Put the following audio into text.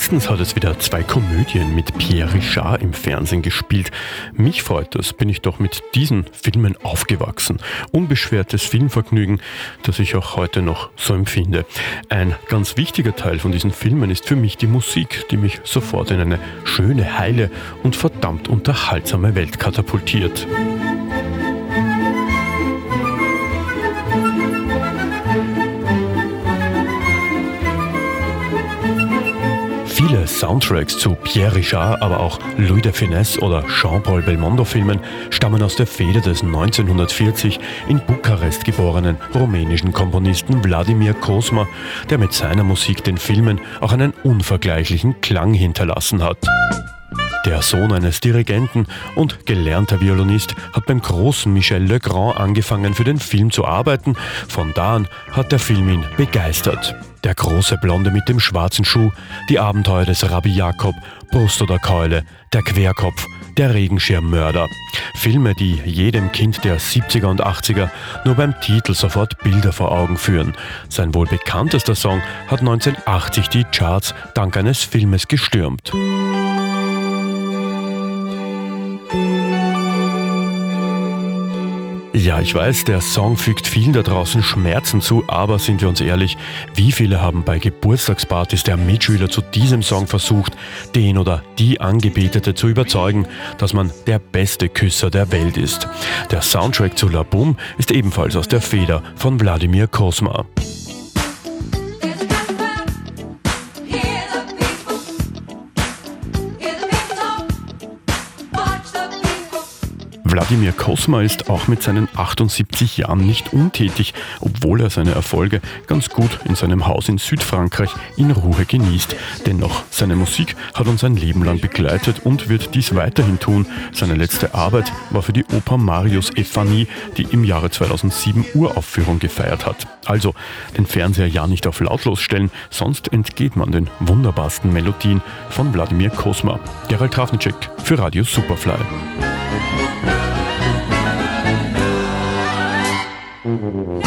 Letztens hat es wieder zwei Komödien mit Pierre Richard im Fernsehen gespielt. Mich freut das, bin ich doch mit diesen Filmen aufgewachsen. Unbeschwertes Filmvergnügen, das ich auch heute noch so empfinde. Ein ganz wichtiger Teil von diesen Filmen ist für mich die Musik, die mich sofort in eine schöne, heile und verdammt unterhaltsame Welt katapultiert. Viele Soundtracks zu Pierre Richard, aber auch Louis de Finesse oder Jean-Paul Belmondo-Filmen stammen aus der Feder des 1940 in Bukarest geborenen rumänischen Komponisten Wladimir Kosma, der mit seiner Musik den Filmen auch einen unvergleichlichen Klang hinterlassen hat. Der Sohn eines Dirigenten und gelernter Violinist hat beim großen Michel Legrand angefangen für den Film zu arbeiten. Von da an hat der Film ihn begeistert. Der große Blonde mit dem schwarzen Schuh, die Abenteuer des Rabbi Jakob, Brust oder Keule, der Querkopf, der Regenschirmmörder. Filme, die jedem Kind der 70er und 80er nur beim Titel sofort Bilder vor Augen führen. Sein wohl bekanntester Song hat 1980 die Charts dank eines Filmes gestürmt. Ja, ich weiß, der Song fügt vielen da draußen Schmerzen zu, aber sind wir uns ehrlich, wie viele haben bei Geburtstagspartys der Mitschüler zu diesem Song versucht, den oder die Angebetete zu überzeugen, dass man der beste Küsser der Welt ist. Der Soundtrack zu La Boom ist ebenfalls aus der Feder von Wladimir Kosma. Wladimir Kosma ist auch mit seinen 78 Jahren nicht untätig, obwohl er seine Erfolge ganz gut in seinem Haus in Südfrankreich in Ruhe genießt. Dennoch, seine Musik hat uns ein Leben lang begleitet und wird dies weiterhin tun. Seine letzte Arbeit war für die Oper Marius Ephanie, die im Jahre 2007 Uraufführung gefeiert hat. Also den Fernseher ja nicht auf lautlos stellen, sonst entgeht man den wunderbarsten Melodien von Wladimir Kosma. Gerald Trafnicek für Radio Superfly. Mm-hmm.